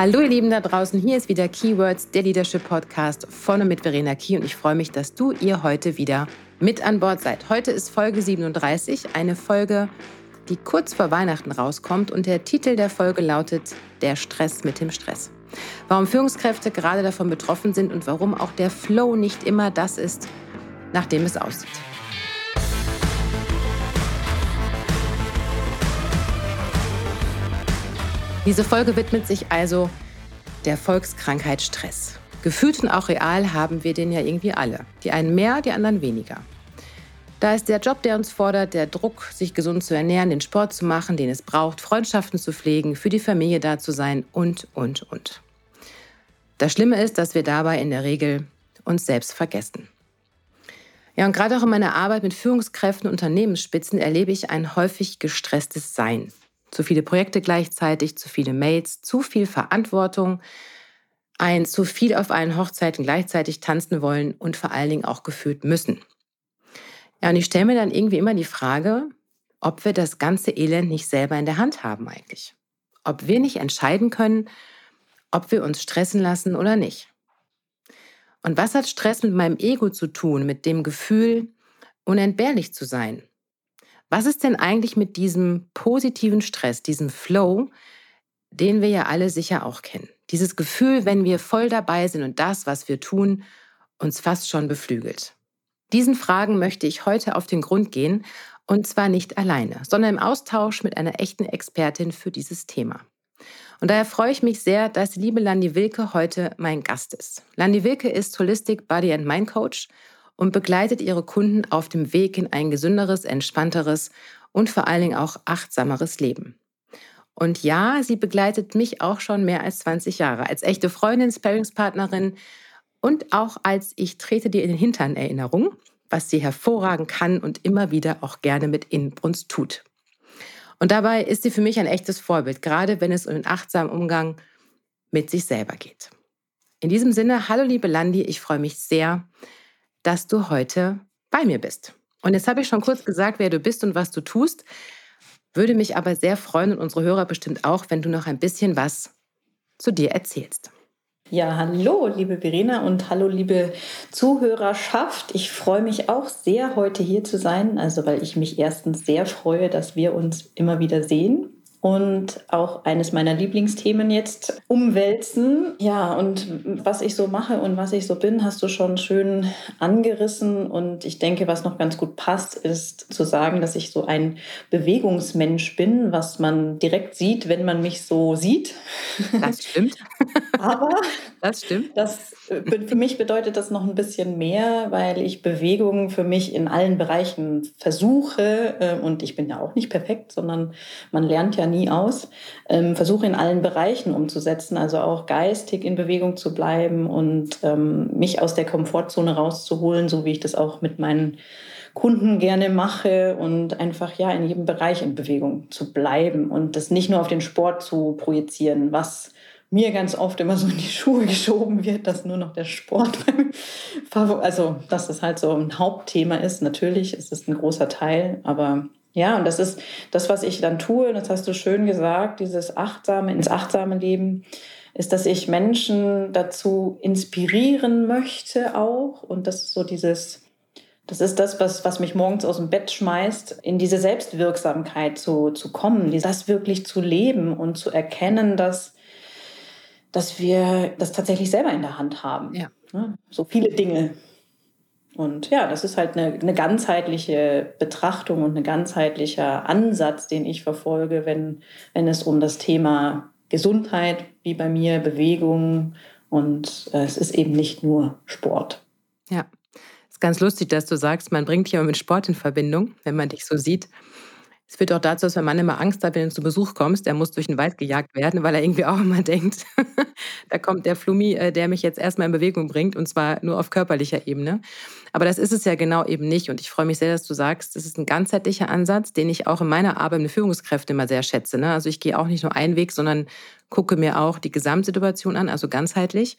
Hallo ihr Lieben da draußen, hier ist wieder Keywords, der Leadership Podcast von und mit Verena Key und ich freue mich, dass du ihr heute wieder mit an Bord seid. Heute ist Folge 37, eine Folge, die kurz vor Weihnachten rauskommt und der Titel der Folge lautet Der Stress mit dem Stress. Warum Führungskräfte gerade davon betroffen sind und warum auch der Flow nicht immer das ist, nach dem es aussieht. Diese Folge widmet sich also der Volkskrankheit Stress. Gefühlt und auch real haben wir den ja irgendwie alle. Die einen mehr, die anderen weniger. Da ist der Job, der uns fordert, der Druck, sich gesund zu ernähren, den Sport zu machen, den es braucht, Freundschaften zu pflegen, für die Familie da zu sein und, und, und. Das Schlimme ist, dass wir dabei in der Regel uns selbst vergessen. Ja, und gerade auch in meiner Arbeit mit Führungskräften und Unternehmensspitzen erlebe ich ein häufig gestresstes Sein. Zu viele Projekte gleichzeitig, zu viele Mails, zu viel Verantwortung, ein zu viel auf allen Hochzeiten gleichzeitig tanzen wollen und vor allen Dingen auch gefühlt müssen. Ja, und ich stelle mir dann irgendwie immer die Frage, ob wir das ganze Elend nicht selber in der Hand haben eigentlich. Ob wir nicht entscheiden können, ob wir uns stressen lassen oder nicht. Und was hat Stress mit meinem Ego zu tun, mit dem Gefühl, unentbehrlich zu sein? Was ist denn eigentlich mit diesem positiven Stress, diesem Flow, den wir ja alle sicher auch kennen? Dieses Gefühl, wenn wir voll dabei sind und das, was wir tun, uns fast schon beflügelt. Diesen Fragen möchte ich heute auf den Grund gehen und zwar nicht alleine, sondern im Austausch mit einer echten Expertin für dieses Thema. Und daher freue ich mich sehr, dass die liebe Landi Wilke heute mein Gast ist. Landi Wilke ist Holistic Body and Mind Coach und begleitet ihre Kunden auf dem Weg in ein gesünderes, entspannteres und vor allen Dingen auch achtsameres Leben. Und ja, sie begleitet mich auch schon mehr als 20 Jahre als echte Freundin, Sparingspartnerin und auch als ich trete dir in den Hintern Erinnerung, was sie hervorragend kann und immer wieder auch gerne mit Inbrunst tut. Und dabei ist sie für mich ein echtes Vorbild, gerade wenn es um den achtsamen Umgang mit sich selber geht. In diesem Sinne, hallo liebe Landi, ich freue mich sehr, dass du heute bei mir bist. Und jetzt habe ich schon kurz gesagt, wer du bist und was du tust. Würde mich aber sehr freuen und unsere Hörer bestimmt auch, wenn du noch ein bisschen was zu dir erzählst. Ja, hallo, liebe Verena und hallo, liebe Zuhörerschaft. Ich freue mich auch sehr, heute hier zu sein. Also, weil ich mich erstens sehr freue, dass wir uns immer wieder sehen und auch eines meiner Lieblingsthemen jetzt umwälzen. Ja, und was ich so mache und was ich so bin, hast du schon schön angerissen. Und ich denke, was noch ganz gut passt, ist zu sagen, dass ich so ein Bewegungsmensch bin, was man direkt sieht, wenn man mich so sieht. Das stimmt. Aber das stimmt. Das, für mich bedeutet das noch ein bisschen mehr, weil ich Bewegung für mich in allen Bereichen versuche. Äh, und ich bin ja auch nicht perfekt, sondern man lernt ja nie aus. Ähm, versuche in allen Bereichen umzusetzen, also auch geistig in Bewegung zu bleiben und ähm, mich aus der Komfortzone rauszuholen, so wie ich das auch mit meinen Kunden gerne mache und einfach ja in jedem Bereich in Bewegung zu bleiben und das nicht nur auf den Sport zu projizieren, was mir ganz oft immer so in die Schuhe geschoben wird, dass nur noch der Sport, also dass das halt so ein Hauptthema ist. Natürlich ist es ein großer Teil, aber ja, und das ist das, was ich dann tue, das hast du schön gesagt, dieses achtsame, ins achtsame Leben, ist, dass ich Menschen dazu inspirieren möchte auch. Und das ist so dieses, das ist das, was, was mich morgens aus dem Bett schmeißt, in diese Selbstwirksamkeit zu, zu kommen, das wirklich zu leben und zu erkennen, dass, dass wir das tatsächlich selber in der Hand haben. Ja. Ne? So viele Dinge. Und ja, das ist halt eine, eine ganzheitliche Betrachtung und ein ganzheitlicher Ansatz, den ich verfolge, wenn, wenn es um das Thema Gesundheit, wie bei mir, Bewegung und äh, es ist eben nicht nur Sport. Ja, es ist ganz lustig, dass du sagst, man bringt dich immer mit Sport in Verbindung, wenn man dich so sieht. Es führt auch dazu, dass mein Mann immer Angst hat, wenn du zu Besuch kommst, er muss durch den Wald gejagt werden, weil er irgendwie auch immer denkt, da kommt der Flummi, äh, der mich jetzt erstmal in Bewegung bringt und zwar nur auf körperlicher Ebene. Aber das ist es ja genau eben nicht. Und ich freue mich sehr, dass du sagst, das ist ein ganzheitlicher Ansatz, den ich auch in meiner Arbeit mit Führungskräften immer sehr schätze. Ne? Also ich gehe auch nicht nur einen Weg, sondern gucke mir auch die Gesamtsituation an, also ganzheitlich.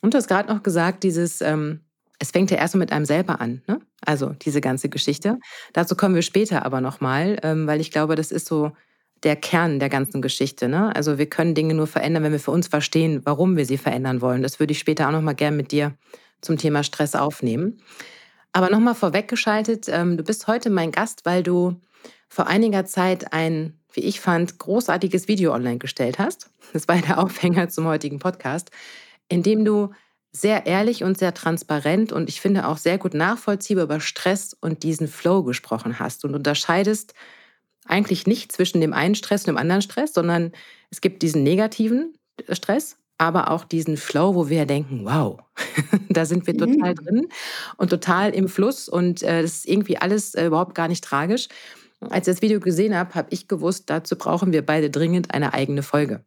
Und du hast gerade noch gesagt, dieses, ähm, es fängt ja erstmal mit einem selber an, ne? Also diese ganze Geschichte. Dazu kommen wir später aber nochmal, ähm, weil ich glaube, das ist so der Kern der ganzen Geschichte. Ne? Also wir können Dinge nur verändern, wenn wir für uns verstehen, warum wir sie verändern wollen. Das würde ich später auch noch mal gern mit dir zum Thema Stress aufnehmen. Aber noch mal vorweggeschaltet, ähm, du bist heute mein Gast, weil du vor einiger Zeit ein, wie ich fand, großartiges Video online gestellt hast. Das war der Aufhänger zum heutigen Podcast, in dem du sehr ehrlich und sehr transparent und ich finde auch sehr gut nachvollziehbar über Stress und diesen Flow gesprochen hast und unterscheidest eigentlich nicht zwischen dem einen Stress und dem anderen Stress, sondern es gibt diesen negativen Stress, aber auch diesen Flow, wo wir denken, wow, da sind wir total mhm. drin und total im Fluss und äh, das ist irgendwie alles äh, überhaupt gar nicht tragisch. Als ich das Video gesehen habe, habe ich gewusst, dazu brauchen wir beide dringend eine eigene Folge.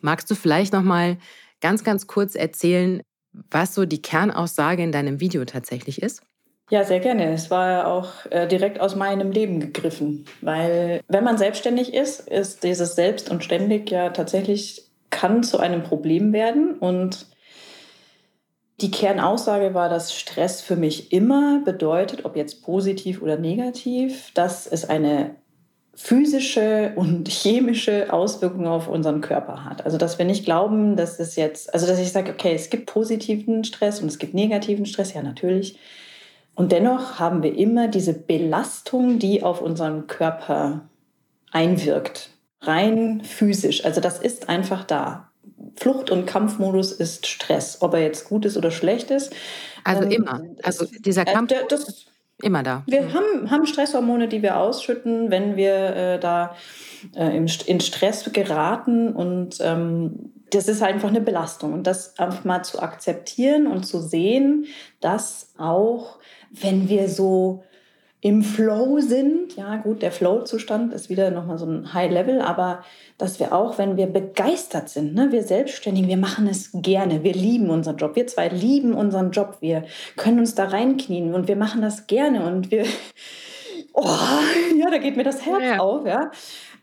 Magst du vielleicht noch mal ganz ganz kurz erzählen, was so die Kernaussage in deinem Video tatsächlich ist? Ja, sehr gerne. Es war auch äh, direkt aus meinem Leben gegriffen, weil wenn man selbstständig ist, ist dieses Selbst und ständig ja tatsächlich kann zu einem Problem werden und die Kernaussage war, dass Stress für mich immer bedeutet, ob jetzt positiv oder negativ, dass es eine physische und chemische Auswirkungen auf unseren Körper hat. Also dass wir nicht glauben, dass es jetzt, also dass ich sage, okay, es gibt positiven Stress und es gibt negativen Stress, ja natürlich. Und dennoch haben wir immer diese Belastung, die auf unseren Körper einwirkt, rein physisch. Also das ist einfach da. Flucht- und Kampfmodus ist Stress, ob er jetzt gut ist oder schlecht ist. Also ähm, immer. Also dieser äh, Kampf. Das, Immer da. Wir mhm. haben, haben Stresshormone, die wir ausschütten, wenn wir äh, da äh, in, in Stress geraten. Und ähm, das ist einfach eine Belastung. Und das einfach mal zu akzeptieren und zu sehen, dass auch, wenn wir so im Flow sind. Ja, gut, der Flow-Zustand ist wieder nochmal so ein High-Level, aber dass wir auch, wenn wir begeistert sind, ne, wir Selbstständigen, wir machen es gerne, wir lieben unseren Job, wir zwei lieben unseren Job, wir können uns da reinknien und wir machen das gerne und wir, oh, ja, da geht mir das Herz ja. auf, ja.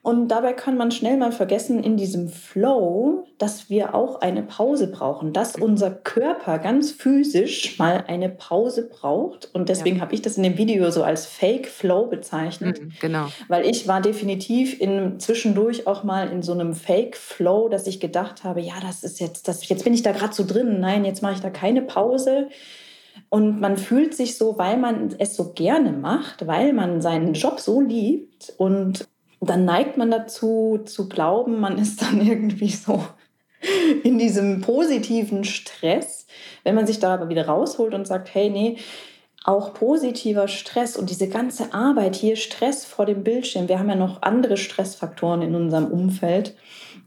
Und dabei kann man schnell mal vergessen in diesem Flow, dass wir auch eine Pause brauchen, dass unser Körper ganz physisch mal eine Pause braucht. Und deswegen ja. habe ich das in dem Video so als Fake Flow bezeichnet. Mhm, genau. Weil ich war definitiv in, zwischendurch auch mal in so einem Fake Flow, dass ich gedacht habe, ja, das ist jetzt, das, jetzt bin ich da gerade so drin. Nein, jetzt mache ich da keine Pause. Und man fühlt sich so, weil man es so gerne macht, weil man seinen Job so liebt und dann neigt man dazu zu glauben, man ist dann irgendwie so in diesem positiven Stress. Wenn man sich da aber wieder rausholt und sagt, hey, nee, auch positiver Stress und diese ganze Arbeit hier, Stress vor dem Bildschirm, wir haben ja noch andere Stressfaktoren in unserem Umfeld,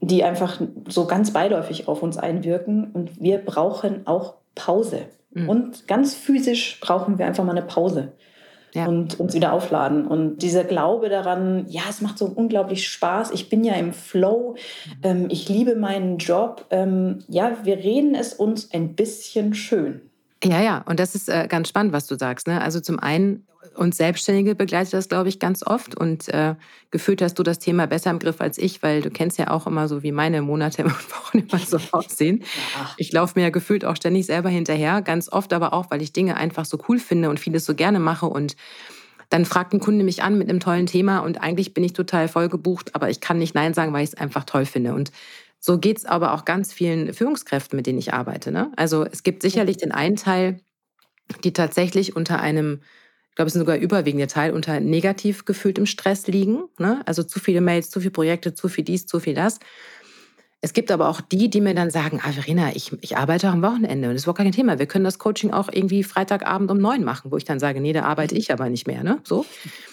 die einfach so ganz beiläufig auf uns einwirken und wir brauchen auch Pause. Mhm. Und ganz physisch brauchen wir einfach mal eine Pause ja. und uns wieder aufladen. Und dieser Glaube daran, ja, es macht so unglaublich Spaß, ich bin ja im Flow, ähm, ich liebe meinen Job. Ähm, ja, wir reden es uns ein bisschen schön. Ja, ja, und das ist äh, ganz spannend, was du sagst. Ne? Also zum einen, uns Selbstständige begleitet das, glaube ich, ganz oft. Und äh, gefühlt hast du das Thema besser im Griff als ich, weil du kennst ja auch immer so, wie meine Monate und Wochen immer so aussehen. Ja. Ich laufe mir ja gefühlt auch ständig selber hinterher, ganz oft aber auch, weil ich Dinge einfach so cool finde und vieles so gerne mache und dann fragt ein Kunde mich an mit einem tollen Thema und eigentlich bin ich total voll gebucht, aber ich kann nicht Nein sagen, weil ich es einfach toll finde. Und so geht es aber auch ganz vielen Führungskräften, mit denen ich arbeite. Ne? Also es gibt sicherlich den einen Teil, die tatsächlich unter einem, ich glaube, es ist sogar überwiegender Teil, unter negativ gefühltem Stress liegen. Ne? Also zu viele Mails, zu viele Projekte, zu viel dies, zu viel das. Es gibt aber auch die, die mir dann sagen, ah, Verena, ich, ich arbeite auch am Wochenende und das ist überhaupt kein Thema. Wir können das Coaching auch irgendwie Freitagabend um neun machen, wo ich dann sage, nee, da arbeite ich aber nicht mehr. Ne? So.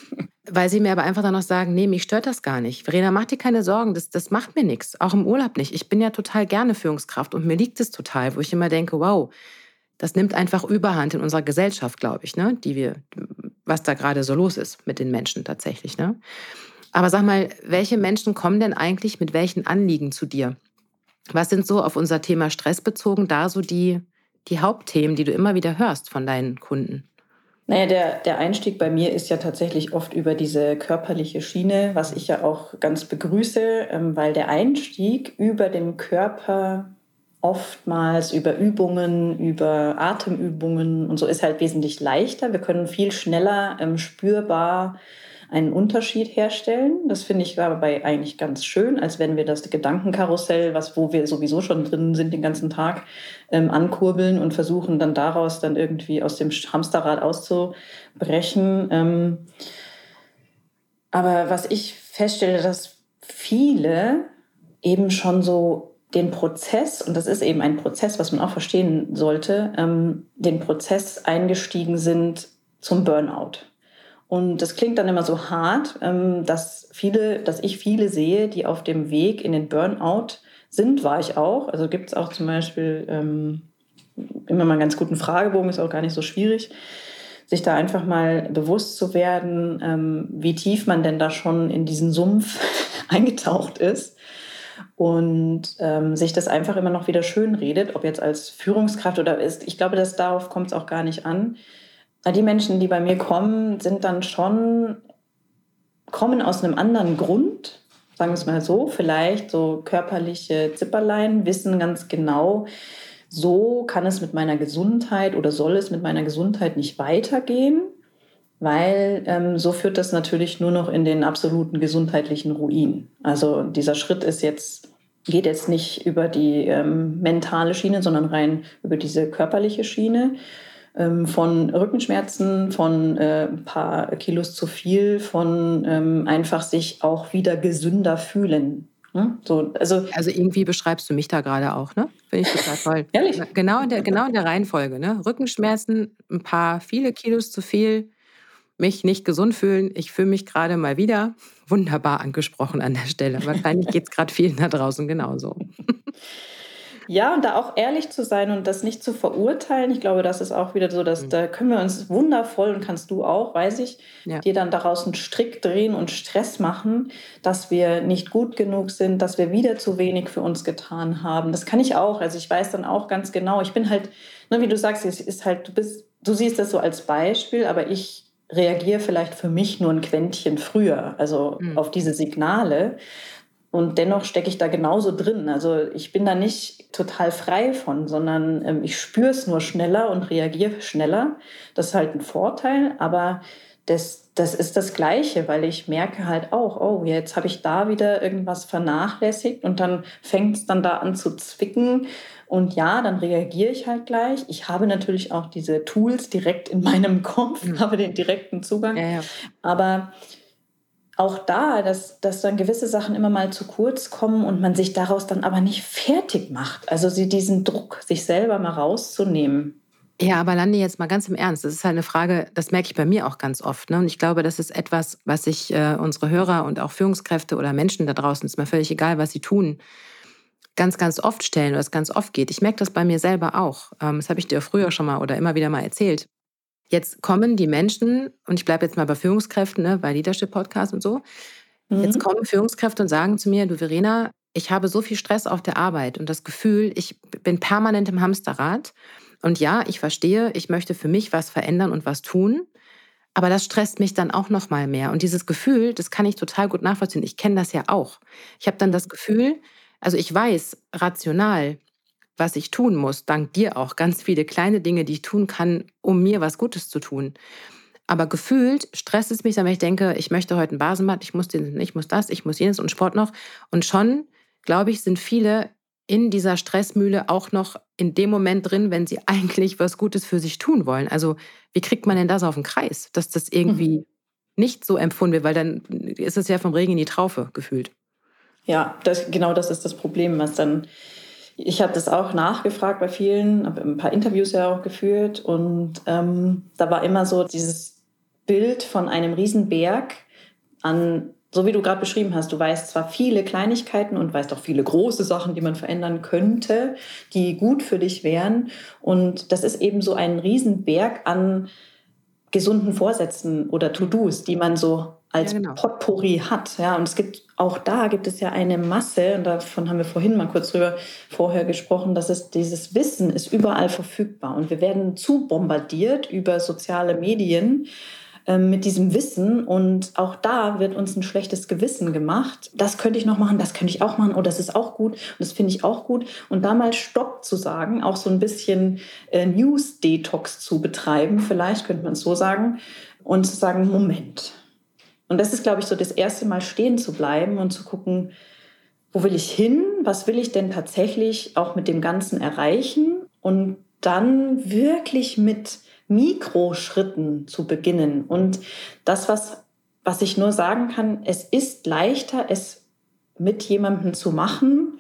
Weil sie mir aber einfach dann noch sagen, nee, mich stört das gar nicht. Verena, mach dir keine Sorgen, das, das macht mir nichts. Auch im Urlaub nicht. Ich bin ja total gerne Führungskraft und mir liegt es total, wo ich immer denke, wow, das nimmt einfach Überhand in unserer Gesellschaft, glaube ich, ne? die wir, was da gerade so los ist mit den Menschen tatsächlich. Ne? Aber sag mal, welche Menschen kommen denn eigentlich mit welchen Anliegen zu dir? Was sind so auf unser Thema Stress bezogen da so die, die Hauptthemen, die du immer wieder hörst von deinen Kunden? Naja, der, der Einstieg bei mir ist ja tatsächlich oft über diese körperliche Schiene, was ich ja auch ganz begrüße, ähm, weil der Einstieg über den Körper oftmals über Übungen, über Atemübungen und so ist halt wesentlich leichter. Wir können viel schneller ähm, spürbar einen Unterschied herstellen. Das finde ich dabei eigentlich ganz schön, als wenn wir das Gedankenkarussell, was wo wir sowieso schon drin sind den ganzen Tag, ähm, ankurbeln und versuchen dann daraus dann irgendwie aus dem Hamsterrad auszubrechen. Ähm, aber was ich feststelle, dass viele eben schon so den Prozess, und das ist eben ein Prozess, was man auch verstehen sollte, ähm, den Prozess eingestiegen sind zum Burnout. Und das klingt dann immer so hart, ähm, dass viele, dass ich viele sehe, die auf dem Weg in den Burnout sind, war ich auch. Also gibt es auch zum Beispiel ähm, immer mal einen ganz guten Fragebogen, ist auch gar nicht so schwierig, sich da einfach mal bewusst zu werden, ähm, wie tief man denn da schon in diesen Sumpf eingetaucht ist und ähm, sich das einfach immer noch wieder schön redet, ob jetzt als Führungskraft oder ist. Ich glaube, dass darauf kommt es auch gar nicht an. Die Menschen, die bei mir kommen, sind dann schon, kommen aus einem anderen Grund, sagen wir es mal so, vielleicht so körperliche Zipperlein, wissen ganz genau, so kann es mit meiner Gesundheit oder soll es mit meiner Gesundheit nicht weitergehen weil ähm, so führt das natürlich nur noch in den absoluten gesundheitlichen Ruin. Also dieser Schritt ist jetzt geht jetzt nicht über die ähm, mentale Schiene, sondern rein über diese körperliche Schiene ähm, von Rückenschmerzen, von äh, ein paar Kilos zu viel, von ähm, einfach sich auch wieder gesünder fühlen. Ne? So, also, also irgendwie beschreibst du mich da gerade auch, ne? Finde ich total toll. Ehrlich? Genau in der, genau in der Reihenfolge. Ne? Rückenschmerzen, ein paar viele Kilos zu viel, mich nicht gesund fühlen. Ich fühle mich gerade mal wieder wunderbar angesprochen an der Stelle. Wahrscheinlich geht es gerade vielen da draußen genauso. Ja, und da auch ehrlich zu sein und das nicht zu verurteilen. Ich glaube, das ist auch wieder so, dass mhm. da können wir uns wundervoll und kannst du auch, weiß ich, ja. dir dann daraus einen Strick drehen und Stress machen, dass wir nicht gut genug sind, dass wir wieder zu wenig für uns getan haben. Das kann ich auch. Also ich weiß dann auch ganz genau. Ich bin halt, ne, wie du sagst, es ist halt, du bist, du siehst das so als Beispiel, aber ich reagiere vielleicht für mich nur ein Quäntchen früher, also mhm. auf diese Signale. Und dennoch stecke ich da genauso drin. Also ich bin da nicht total frei von, sondern ähm, ich spüre es nur schneller und reagiere schneller. Das ist halt ein Vorteil, aber das, das ist das Gleiche, weil ich merke halt auch, oh, jetzt habe ich da wieder irgendwas vernachlässigt und dann fängt es dann da an zu zwicken und ja, dann reagiere ich halt gleich. Ich habe natürlich auch diese Tools direkt in meinem Kopf, mhm. habe den direkten Zugang. Ja, ja. Aber auch da, dass, dass dann gewisse Sachen immer mal zu kurz kommen und man sich daraus dann aber nicht fertig macht. Also sie diesen Druck, sich selber mal rauszunehmen. Ja, aber lande jetzt mal ganz im Ernst. Das ist halt eine Frage, das merke ich bei mir auch ganz oft. Ne? Und ich glaube, das ist etwas, was sich äh, unsere Hörer und auch Führungskräfte oder Menschen da draußen, ist mir völlig egal, was sie tun, ganz, ganz oft stellen oder es ganz oft geht. Ich merke das bei mir selber auch. Ähm, das habe ich dir früher schon mal oder immer wieder mal erzählt. Jetzt kommen die Menschen, und ich bleibe jetzt mal bei Führungskräften, ne, bei Leadership Podcast und so. Mhm. Jetzt kommen Führungskräfte und sagen zu mir, du Verena, ich habe so viel Stress auf der Arbeit und das Gefühl, ich bin permanent im Hamsterrad. Und ja, ich verstehe, ich möchte für mich was verändern und was tun. Aber das stresst mich dann auch noch mal mehr. Und dieses Gefühl, das kann ich total gut nachvollziehen. Ich kenne das ja auch. Ich habe dann das Gefühl, also ich weiß rational, was ich tun muss, dank dir auch, ganz viele kleine Dinge, die ich tun kann, um mir was Gutes zu tun. Aber gefühlt stresst es mich dann, wenn ich denke, ich möchte heute ein Basenbad, ich muss, den, ich muss das, ich muss jenes und Sport noch. Und schon, glaube ich, sind viele in dieser Stressmühle auch noch in dem Moment drin, wenn sie eigentlich was Gutes für sich tun wollen. Also wie kriegt man denn das auf den Kreis, dass das irgendwie mhm. nicht so empfunden wird, weil dann ist es ja vom Regen in die Traufe gefühlt. Ja, das, genau das ist das Problem, was dann. Ich habe das auch nachgefragt bei vielen, habe ein paar Interviews ja auch geführt und ähm, da war immer so dieses Bild von einem Riesenberg an, so wie du gerade beschrieben hast, du weißt zwar viele Kleinigkeiten und weißt auch viele große Sachen, die man verändern könnte, die gut für dich wären und das ist eben so ein Riesenberg an gesunden Vorsätzen oder To-Dos, die man so als ja, genau. Potpourri hat. Ja, und es gibt auch da gibt es ja eine Masse, und davon haben wir vorhin mal kurz drüber vorher gesprochen, dass es dieses Wissen ist überall verfügbar. Und wir werden zu bombardiert über soziale Medien äh, mit diesem Wissen. Und auch da wird uns ein schlechtes Gewissen gemacht. Das könnte ich noch machen, das könnte ich auch machen, oh, das ist auch gut, und das finde ich auch gut. Und da mal Stopp zu sagen, auch so ein bisschen äh, News-Detox zu betreiben, vielleicht könnte man es so sagen, und zu sagen, Moment Und das ist, glaube ich, so das erste Mal stehen zu bleiben und zu gucken, wo will ich hin? Was will ich denn tatsächlich auch mit dem Ganzen erreichen? Und dann wirklich mit Mikroschritten zu beginnen. Und das, was, was ich nur sagen kann, es ist leichter, es mit jemandem zu machen,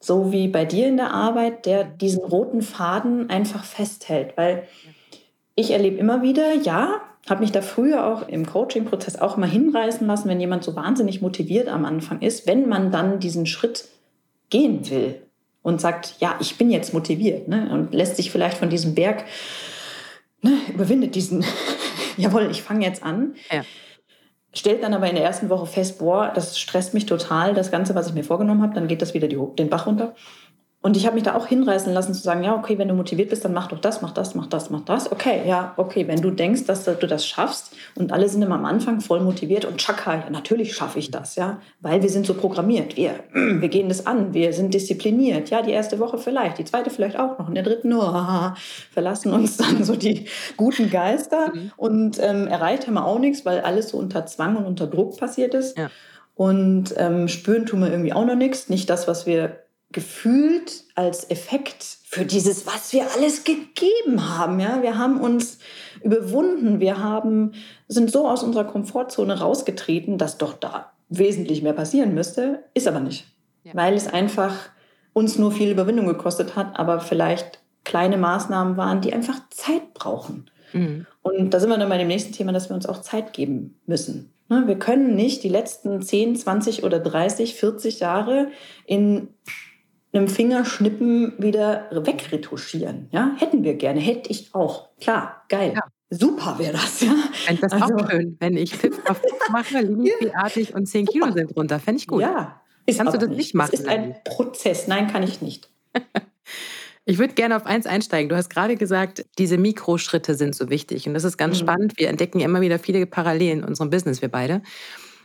so wie bei dir in der Arbeit, der diesen roten Faden einfach festhält. Weil ich erlebe immer wieder, ja, habe mich da früher auch im Coaching-Prozess auch mal hinreißen lassen, wenn jemand so wahnsinnig motiviert am Anfang ist, wenn man dann diesen Schritt gehen will und sagt, ja, ich bin jetzt motiviert ne, und lässt sich vielleicht von diesem Berg, ne, überwindet diesen, jawohl, ich fange jetzt an. Ja. Stellt dann aber in der ersten Woche fest, boah, das stresst mich total, das Ganze, was ich mir vorgenommen habe, dann geht das wieder die, den Bach runter. Und ich habe mich da auch hinreißen lassen zu sagen, ja, okay, wenn du motiviert bist, dann mach doch das, mach das, mach das, mach das. Okay, ja, okay, wenn du denkst, dass du das schaffst und alle sind immer am Anfang voll motiviert und tschakka, ja, natürlich schaffe ich das, ja, weil wir sind so programmiert. Wir, wir gehen das an, wir sind diszipliniert. Ja, die erste Woche vielleicht, die zweite vielleicht auch noch, in der dritten nur, oh, verlassen uns dann so die guten Geister mhm. und ähm, erreicht haben wir auch nichts, weil alles so unter Zwang und unter Druck passiert ist. Ja. Und ähm, spüren tun wir irgendwie auch noch nichts. Nicht das, was wir gefühlt als Effekt für dieses, was wir alles gegeben haben. Ja, wir haben uns überwunden, wir haben, sind so aus unserer Komfortzone rausgetreten, dass doch da wesentlich mehr passieren müsste, ist aber nicht, ja. weil es einfach uns nur viel Überwindung gekostet hat, aber vielleicht kleine Maßnahmen waren, die einfach Zeit brauchen. Mhm. Und da sind wir dann bei dem nächsten Thema, dass wir uns auch Zeit geben müssen. Ne, wir können nicht die letzten 10, 20 oder 30, 40 Jahre in einem Fingerschnippen wieder wegretuschieren. Ja, hätten wir gerne, hätte ich auch. Klar, geil. Ja. Super wäre das, ja. Fände das also, auch schön, wenn ich Tipp auf Tipp mache, liebeartig und 10 Kilo sind runter. Fände ich gut. Ja. Ist Kannst du das nicht, nicht machen? Das ist ein Prozess. Nein, kann ich nicht. Ich würde gerne auf eins einsteigen. Du hast gerade gesagt, diese Mikroschritte sind so wichtig. Und das ist ganz mhm. spannend. Wir entdecken immer wieder viele Parallelen in unserem Business, wir beide.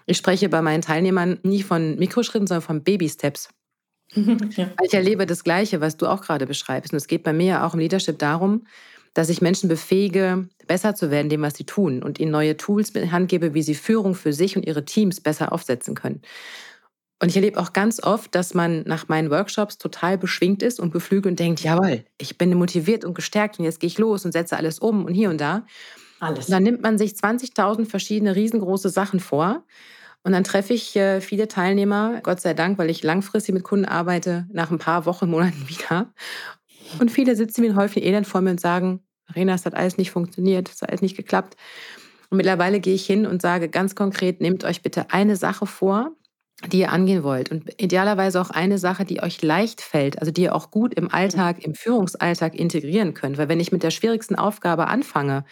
Ich spreche bei meinen Teilnehmern nie von Mikroschritten, sondern von Baby-Steps. ja. Ich erlebe das Gleiche, was du auch gerade beschreibst. Und es geht bei mir ja auch im Leadership darum, dass ich Menschen befähige, besser zu werden, dem, was sie tun und ihnen neue Tools in die Hand gebe, wie sie Führung für sich und ihre Teams besser aufsetzen können. Und ich erlebe auch ganz oft, dass man nach meinen Workshops total beschwingt ist und beflügelt und denkt, jawohl, ich bin motiviert und gestärkt und jetzt gehe ich los und setze alles um und hier und da. Alles. Und dann nimmt man sich 20.000 verschiedene riesengroße Sachen vor und dann treffe ich äh, viele Teilnehmer, Gott sei Dank, weil ich langfristig mit Kunden arbeite, nach ein paar Wochen, Monaten wieder. Und viele sitzen wie ein Häufchen Elend vor mir und sagen, Rena, es hat alles nicht funktioniert, es hat alles nicht geklappt. Und mittlerweile gehe ich hin und sage ganz konkret, nehmt euch bitte eine Sache vor, die ihr angehen wollt. Und idealerweise auch eine Sache, die euch leicht fällt, also die ihr auch gut im Alltag, im Führungsalltag integrieren könnt. Weil wenn ich mit der schwierigsten Aufgabe anfange,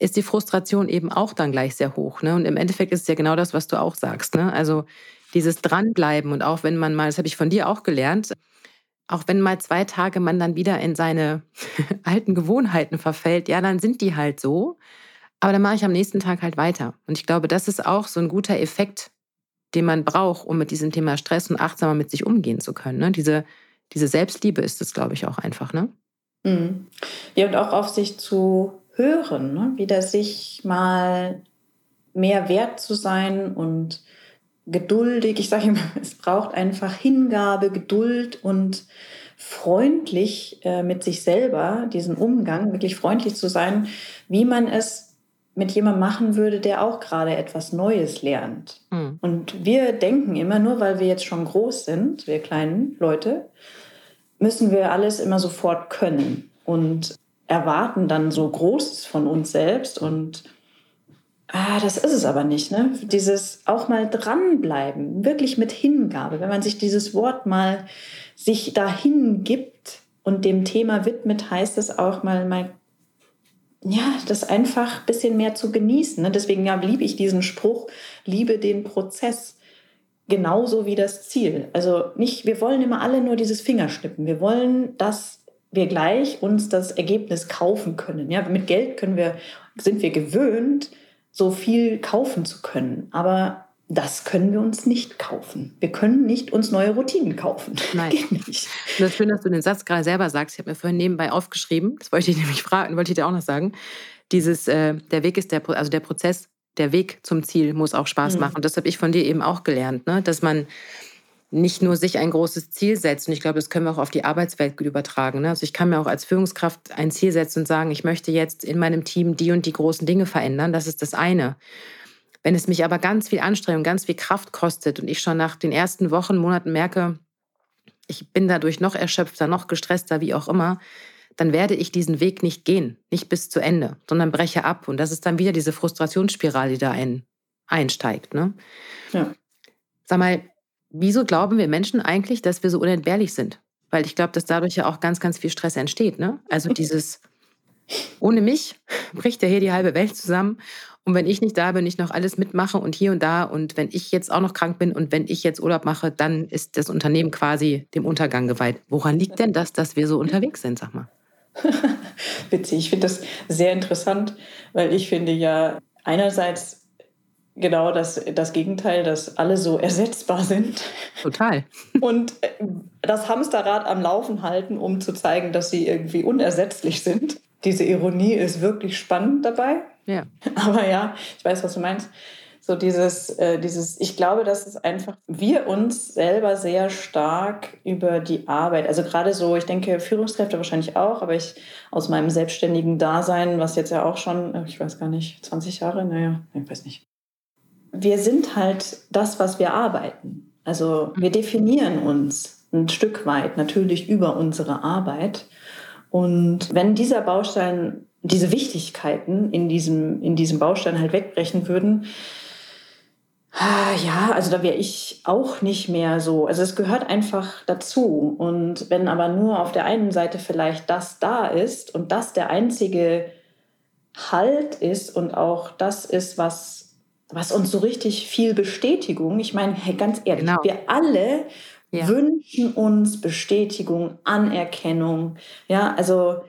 ist die Frustration eben auch dann gleich sehr hoch. Ne? Und im Endeffekt ist es ja genau das, was du auch sagst. Ne? Also dieses Dranbleiben und auch wenn man mal, das habe ich von dir auch gelernt, auch wenn mal zwei Tage man dann wieder in seine alten Gewohnheiten verfällt, ja, dann sind die halt so. Aber dann mache ich am nächsten Tag halt weiter. Und ich glaube, das ist auch so ein guter Effekt, den man braucht, um mit diesem Thema Stress und achtsamer mit sich umgehen zu können. Ne? Diese, diese Selbstliebe ist es, glaube ich, auch einfach. Ne? Mhm. Ja, und auch auf sich zu hören, ne? wieder sich mal mehr wert zu sein und geduldig. Ich sage immer, es braucht einfach Hingabe, Geduld und freundlich äh, mit sich selber, diesen Umgang, wirklich freundlich zu sein, wie man es mit jemandem machen würde, der auch gerade etwas Neues lernt. Mhm. Und wir denken immer, nur weil wir jetzt schon groß sind, wir kleinen Leute, müssen wir alles immer sofort können. Und erwarten dann so Großes von uns selbst und ah, das ist es aber nicht. Ne? Dieses auch mal dranbleiben, wirklich mit Hingabe, wenn man sich dieses Wort mal sich dahin gibt und dem Thema widmet, heißt es auch mal, mal ja, das einfach ein bisschen mehr zu genießen. Ne? Deswegen ja, liebe ich diesen Spruch, liebe den Prozess genauso wie das Ziel. Also nicht, wir wollen immer alle nur dieses Fingerschnippen. Wir wollen das wir gleich uns das Ergebnis kaufen können. Ja, mit Geld können wir, sind wir gewöhnt, so viel kaufen zu können. Aber das können wir uns nicht kaufen. Wir können nicht uns neue Routinen kaufen. Nein. Geht nicht. Das ist schön, dass du den Satz gerade selber sagst. Ich habe mir vorhin nebenbei aufgeschrieben. Das wollte ich nämlich fragen, wollte ich dir auch noch sagen. Dieses, äh, der Weg ist der, also der Prozess, der Weg zum Ziel muss auch Spaß mhm. machen. Und das habe ich von dir eben auch gelernt, ne? dass man nicht nur sich ein großes Ziel setzt. Und ich glaube, das können wir auch auf die Arbeitswelt gut übertragen. Ne? Also ich kann mir auch als Führungskraft ein Ziel setzen und sagen, ich möchte jetzt in meinem Team die und die großen Dinge verändern. Das ist das eine. Wenn es mich aber ganz viel Anstrengung, ganz viel Kraft kostet und ich schon nach den ersten Wochen, Monaten merke, ich bin dadurch noch erschöpfter, noch gestresster, wie auch immer, dann werde ich diesen Weg nicht gehen, nicht bis zu Ende, sondern breche ab. Und das ist dann wieder diese Frustrationsspirale, die da ein, einsteigt. Ne? Ja. Sag mal, wieso glauben wir Menschen eigentlich, dass wir so unentbehrlich sind? Weil ich glaube, dass dadurch ja auch ganz, ganz viel Stress entsteht. Ne? Also dieses, ohne mich bricht ja hier die halbe Welt zusammen. Und wenn ich nicht da bin, ich noch alles mitmache und hier und da und wenn ich jetzt auch noch krank bin und wenn ich jetzt Urlaub mache, dann ist das Unternehmen quasi dem Untergang geweiht. Woran liegt denn das, dass wir so unterwegs sind, sag mal? Witzig, ich finde das sehr interessant, weil ich finde ja einerseits genau das, das Gegenteil, dass alle so ersetzbar sind. Total. Und äh, das Hamsterrad am Laufen halten, um zu zeigen, dass sie irgendwie unersetzlich sind. Diese Ironie ist wirklich spannend dabei. Ja. Aber ja, ich weiß, was du meinst. So dieses, äh, dieses, ich glaube, dass es einfach, wir uns selber sehr stark über die Arbeit, also gerade so, ich denke, Führungskräfte wahrscheinlich auch, aber ich aus meinem selbstständigen Dasein, was jetzt ja auch schon, äh, ich weiß gar nicht, 20 Jahre, naja, ich weiß nicht. Wir sind halt das, was wir arbeiten. Also wir definieren uns ein Stück weit natürlich über unsere Arbeit. Und wenn dieser Baustein, diese Wichtigkeiten in diesem, in diesem Baustein halt wegbrechen würden, ja, also da wäre ich auch nicht mehr so. Also es gehört einfach dazu. Und wenn aber nur auf der einen Seite vielleicht das da ist und das der einzige Halt ist und auch das ist, was, was uns so richtig viel Bestätigung, ich meine, hey, ganz ehrlich, genau. wir alle ja. wünschen uns Bestätigung, Anerkennung. Ja, also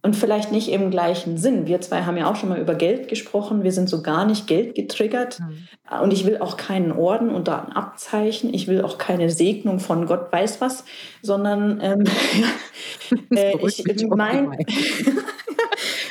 und vielleicht nicht im gleichen Sinn. Wir zwei haben ja auch schon mal über Geld gesprochen. Wir sind so gar nicht Geld getriggert. Mhm. Und ich will auch keinen Orden und da ein Abzeichen. Ich will auch keine Segnung von Gott weiß was, sondern ähm, äh, ich, mein,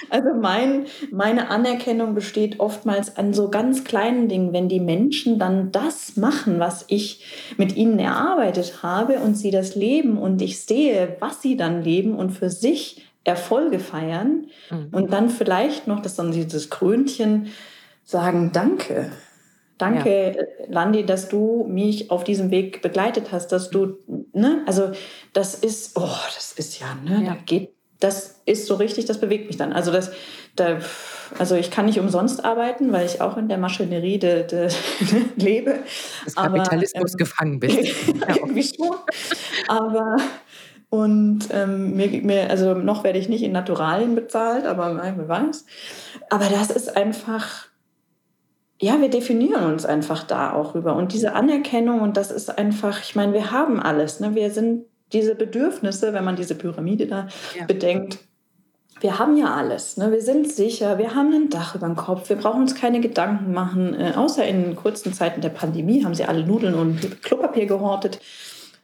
also mein, meine Anerkennung besteht oftmals an so ganz kleinen Dingen, wenn die Menschen dann das machen, was ich mit ihnen erarbeitet habe und sie das leben und ich sehe, was sie dann leben und für sich Erfolge feiern mhm. und dann vielleicht noch, das dann dieses Krönchen, sagen Danke. Danke, ja. Landi, dass du mich auf diesem Weg begleitet hast, dass du, ne, also das ist, oh, das ist ja, ne, ja. da geht, das ist so richtig, das bewegt mich dann. Also das, da, also ich kann nicht umsonst arbeiten, weil ich auch in der Maschinerie de, de, lebe. Des Kapitalismus ähm, gefangen ja, irgendwie schon. Aber und ähm, mir, mir, also noch werde ich nicht in Naturalien bezahlt, aber wer weiß. Aber das ist einfach, ja, wir definieren uns einfach da auch rüber. Und diese Anerkennung, und das ist einfach, ich meine, wir haben alles. Ne? Wir sind diese Bedürfnisse, wenn man diese Pyramide da ja. bedenkt, wir haben ja alles. Ne? Wir sind sicher, wir haben ein Dach über dem Kopf, wir brauchen uns keine Gedanken machen. Äh, außer in kurzen Zeiten der Pandemie haben sie alle Nudeln und Klopapier gehortet.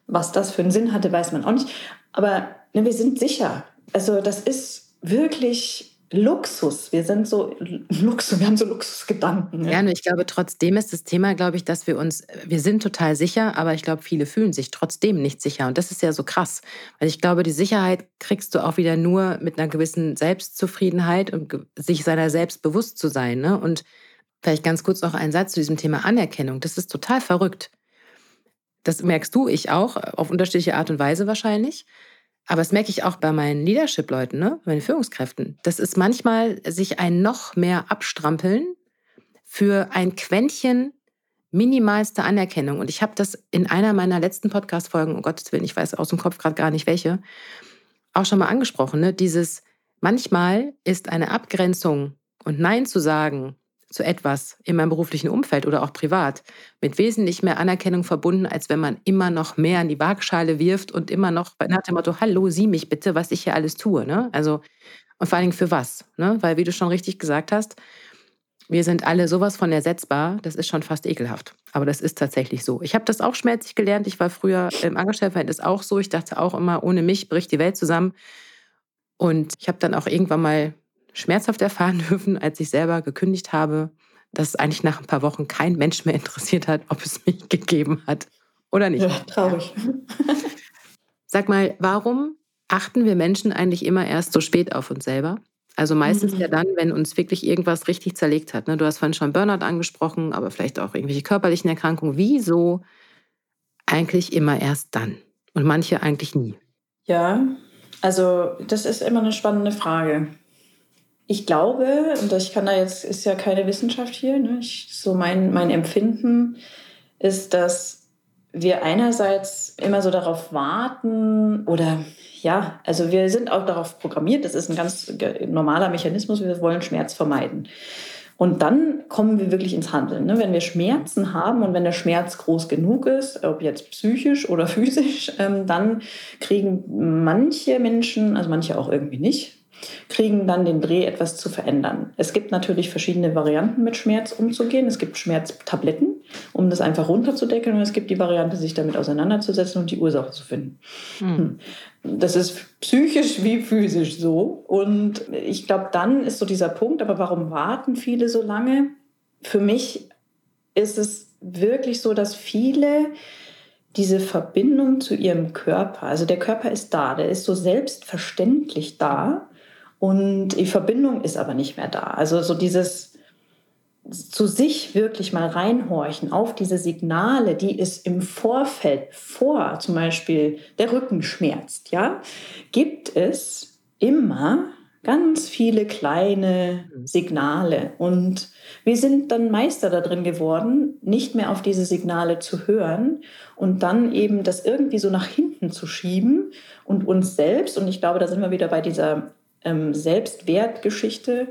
Was das für einen Sinn hatte, weiß man auch nicht. Aber ne, wir sind sicher. Also das ist wirklich Luxus. Wir sind so Luxus, wir haben so Luxusgedanken. Ne? Ja, nur ich glaube, trotzdem ist das Thema, glaube ich, dass wir uns, wir sind total sicher, aber ich glaube, viele fühlen sich trotzdem nicht sicher. Und das ist ja so krass. Weil ich glaube, die Sicherheit kriegst du auch wieder nur mit einer gewissen Selbstzufriedenheit und sich seiner selbst bewusst zu sein. Ne? Und vielleicht ganz kurz noch ein Satz zu diesem Thema Anerkennung. Das ist total verrückt. Das merkst du, ich auch, auf unterschiedliche Art und Weise wahrscheinlich. Aber das merke ich auch bei meinen Leadership-Leuten, ne? meinen Führungskräften. Das ist manchmal sich ein noch mehr abstrampeln für ein Quäntchen minimalste Anerkennung. Und ich habe das in einer meiner letzten Podcast-Folgen, um Gottes Willen, ich weiß aus dem Kopf gerade gar nicht welche, auch schon mal angesprochen. Ne? Dieses, manchmal ist eine Abgrenzung und Nein zu sagen zu etwas in meinem beruflichen Umfeld oder auch privat mit wesentlich mehr Anerkennung verbunden, als wenn man immer noch mehr in die Waagschale wirft und immer noch nach dem Motto, hallo, sieh mich bitte, was ich hier alles tue. Ne? Also, und vor allen Dingen für was? Ne? Weil, wie du schon richtig gesagt hast, wir sind alle sowas von ersetzbar, das ist schon fast ekelhaft. Aber das ist tatsächlich so. Ich habe das auch schmerzlich gelernt. Ich war früher im Angestelltenverhältnis auch so. Ich dachte auch immer, ohne mich bricht die Welt zusammen. Und ich habe dann auch irgendwann mal schmerzhaft erfahren dürfen, als ich selber gekündigt habe, dass eigentlich nach ein paar Wochen kein Mensch mehr interessiert hat, ob es mich gegeben hat oder nicht. Ja, traurig. Sag mal, warum achten wir Menschen eigentlich immer erst so spät auf uns selber? Also meistens mhm. ja dann, wenn uns wirklich irgendwas richtig zerlegt hat. Ne? Du hast vorhin schon Burnout angesprochen, aber vielleicht auch irgendwelche körperlichen Erkrankungen. Wieso eigentlich immer erst dann? Und manche eigentlich nie. Ja, also das ist immer eine spannende Frage. Ich glaube, und ich kann da jetzt, ist ja keine Wissenschaft hier, ne? ich, so mein, mein Empfinden ist, dass wir einerseits immer so darauf warten oder ja, also wir sind auch darauf programmiert, das ist ein ganz normaler Mechanismus, wir wollen Schmerz vermeiden. Und dann kommen wir wirklich ins Handeln. Ne? Wenn wir Schmerzen haben und wenn der Schmerz groß genug ist, ob jetzt psychisch oder physisch, ähm, dann kriegen manche Menschen, also manche auch irgendwie nicht, kriegen dann den Dreh, etwas zu verändern. Es gibt natürlich verschiedene Varianten, mit Schmerz umzugehen. Es gibt Schmerztabletten, um das einfach runterzudeckeln. Und es gibt die Variante, sich damit auseinanderzusetzen und die Ursache zu finden. Mhm. Das ist psychisch wie physisch so. Und ich glaube, dann ist so dieser Punkt, aber warum warten viele so lange? Für mich ist es wirklich so, dass viele diese Verbindung zu ihrem Körper, also der Körper ist da, der ist so selbstverständlich da und die Verbindung ist aber nicht mehr da. Also so dieses zu sich wirklich mal reinhorchen auf diese Signale, die es im Vorfeld, vor zum Beispiel der Rücken schmerzt, ja, gibt es immer ganz viele kleine Signale. Und wir sind dann Meister da drin geworden, nicht mehr auf diese Signale zu hören und dann eben das irgendwie so nach hinten zu schieben und uns selbst, und ich glaube, da sind wir wieder bei dieser ähm, Selbstwertgeschichte.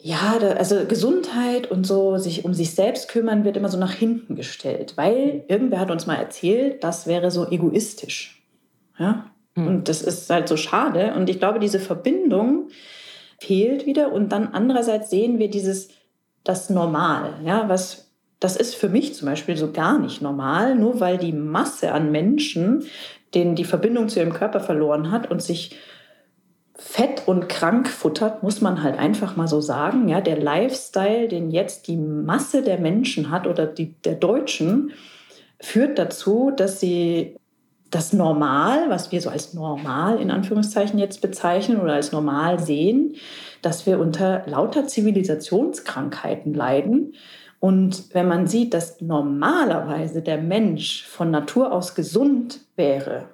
Ja, da, also Gesundheit und so, sich um sich selbst kümmern, wird immer so nach hinten gestellt, weil irgendwer hat uns mal erzählt, das wäre so egoistisch. Ja? Mhm. Und das ist halt so schade. Und ich glaube, diese Verbindung fehlt wieder. Und dann andererseits sehen wir dieses, das Normal, ja, was das ist für mich zum Beispiel so gar nicht normal, nur weil die Masse an Menschen, denen die Verbindung zu ihrem Körper verloren hat und sich fett und krank futtert, muss man halt einfach mal so sagen. Ja, der Lifestyle, den jetzt die Masse der Menschen hat oder die, der Deutschen, führt dazu, dass sie das Normal, was wir so als normal in Anführungszeichen jetzt bezeichnen oder als normal sehen, dass wir unter lauter Zivilisationskrankheiten leiden. Und wenn man sieht, dass normalerweise der Mensch von Natur aus gesund wäre,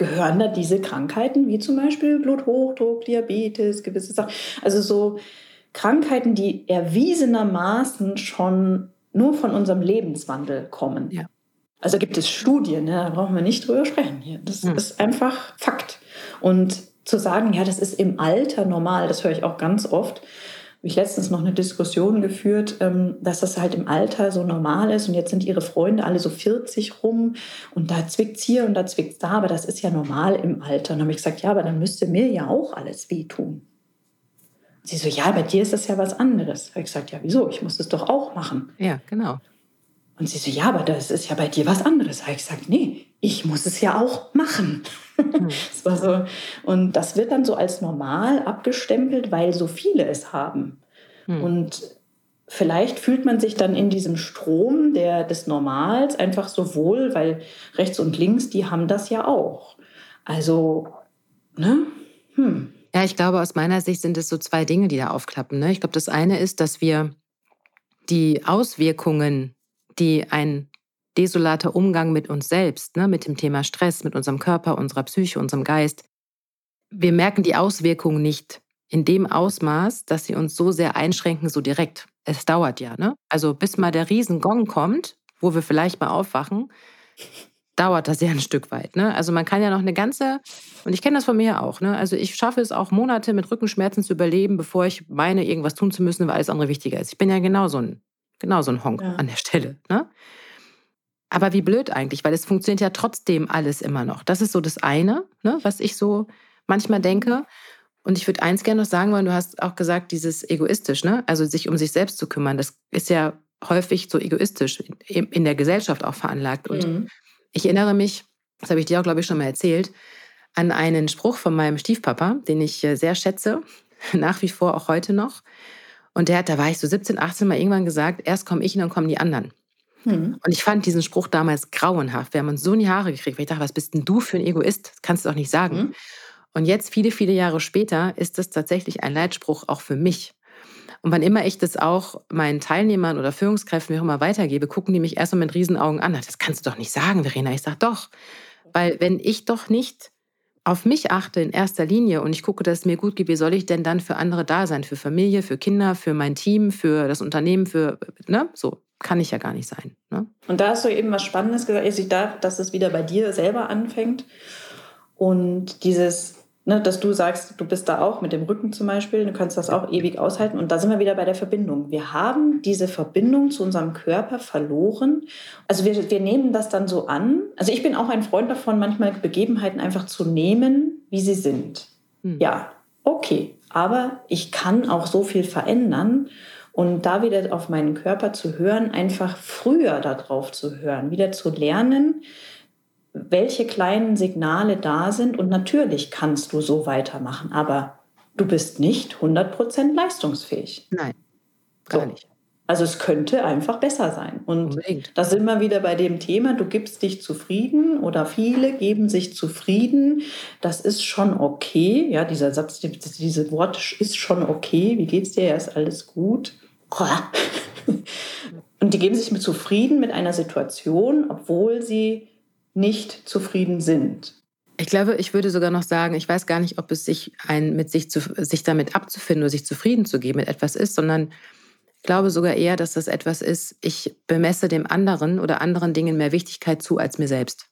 gehören da diese Krankheiten, wie zum Beispiel Bluthochdruck, Diabetes, gewisse Sachen. Also so Krankheiten, die erwiesenermaßen schon nur von unserem Lebenswandel kommen. Ja. Also gibt es Studien, ne? da brauchen wir nicht drüber sprechen hier. Das hm. ist einfach Fakt. Und zu sagen, ja, das ist im Alter normal, das höre ich auch ganz oft ich letztens noch eine Diskussion geführt, ähm, dass das halt im Alter so normal ist und jetzt sind ihre Freunde alle so 40 rum und da zwickt's hier und da zwickt's da, aber das ist ja normal im Alter. Und dann habe ich gesagt, ja, aber dann müsste mir ja auch alles wehtun. Sie so, ja, bei dir ist das ja was anderes. Habe ich gesagt, ja, wieso? Ich muss das doch auch machen. Ja, genau. Und sie so, ja, aber das ist ja bei dir was anderes. Habe ich gesagt, nee, ich muss es ja auch machen. Hm. das war so. Und das wird dann so als normal abgestempelt, weil so viele es haben. Hm. Und vielleicht fühlt man sich dann in diesem Strom der, des Normals einfach so wohl, weil rechts und links, die haben das ja auch. Also, ne? Hm. Ja, ich glaube, aus meiner Sicht sind es so zwei Dinge, die da aufklappen. Ne? Ich glaube, das eine ist, dass wir die Auswirkungen die ein desolater Umgang mit uns selbst, ne, mit dem Thema Stress, mit unserem Körper, unserer Psyche, unserem Geist. Wir merken die Auswirkungen nicht in dem Ausmaß, dass sie uns so sehr einschränken, so direkt. Es dauert ja, ne? Also bis mal der Riesengong kommt, wo wir vielleicht mal aufwachen, dauert das ja ein Stück weit. Ne? Also man kann ja noch eine ganze, und ich kenne das von mir auch, ne? also ich schaffe es auch Monate mit Rückenschmerzen zu überleben, bevor ich meine, irgendwas tun zu müssen, weil alles andere wichtiger ist. Ich bin ja genau so ein Genau so ein Honk ja. an der Stelle. Ne? Aber wie blöd eigentlich, weil es funktioniert ja trotzdem alles immer noch. Das ist so das eine, ne, was ich so manchmal denke. Und ich würde eins gerne noch sagen weil du hast auch gesagt, dieses egoistisch, ne? Also sich um sich selbst zu kümmern, das ist ja häufig so egoistisch in der Gesellschaft auch veranlagt. Und mhm. ich erinnere mich, das habe ich dir auch, glaube ich, schon mal erzählt, an einen Spruch von meinem Stiefpapa, den ich äh, sehr schätze, nach wie vor auch heute noch. Und der hat, da war ich so 17, 18 mal irgendwann gesagt, erst komme ich und dann kommen die anderen. Mhm. Und ich fand diesen Spruch damals grauenhaft. Wir haben uns so in die Haare gekriegt, weil ich dachte, was bist denn du für ein Egoist? Das kannst du doch nicht sagen. Mhm. Und jetzt, viele, viele Jahre später, ist das tatsächlich ein Leitspruch auch für mich. Und wann immer ich das auch meinen Teilnehmern oder Führungskräften wie auch immer weitergebe, gucken die mich erstmal mit Riesenaugen an. Das kannst du doch nicht sagen, Verena. Ich sage doch. Weil wenn ich doch nicht auf mich achte in erster Linie und ich gucke, dass es mir gut geht, wie soll ich denn dann für andere da sein? Für Familie, für Kinder, für mein Team, für das Unternehmen, für, ne? So kann ich ja gar nicht sein. Ne? Und da hast du eben was Spannendes gesagt, ich darf, dass es wieder bei dir selber anfängt. Und dieses ne, dass du sagst, du bist da auch mit dem Rücken zum Beispiel, du kannst das auch ewig aushalten. Und da sind wir wieder bei der Verbindung. Wir haben diese Verbindung zu unserem Körper verloren. Also wir, wir nehmen das dann so an. Also ich bin auch ein Freund davon, manchmal Begebenheiten einfach zu nehmen, wie sie sind. Hm. Ja, okay. Aber ich kann auch so viel verändern. Und da wieder auf meinen Körper zu hören, einfach früher darauf zu hören, wieder zu lernen, welche kleinen Signale da sind. Und natürlich kannst du so weitermachen, aber du bist nicht 100% leistungsfähig. Nein, gar so. nicht. Also es könnte einfach besser sein. Und Unbedingt. da sind wir wieder bei dem Thema, du gibst dich zufrieden oder viele geben sich zufrieden. Das ist schon okay. Ja, dieser Satz, diese Wort ist schon okay. Wie geht's dir? Ja, ist alles gut. Und die geben sich mit zufrieden mit einer Situation, obwohl sie nicht zufrieden sind. Ich glaube, ich würde sogar noch sagen, ich weiß gar nicht, ob es sich ein mit sich zu, sich damit abzufinden oder sich zufrieden zu geben mit etwas ist, sondern ich glaube sogar eher, dass das etwas ist, ich bemesse dem anderen oder anderen Dingen mehr Wichtigkeit zu als mir selbst.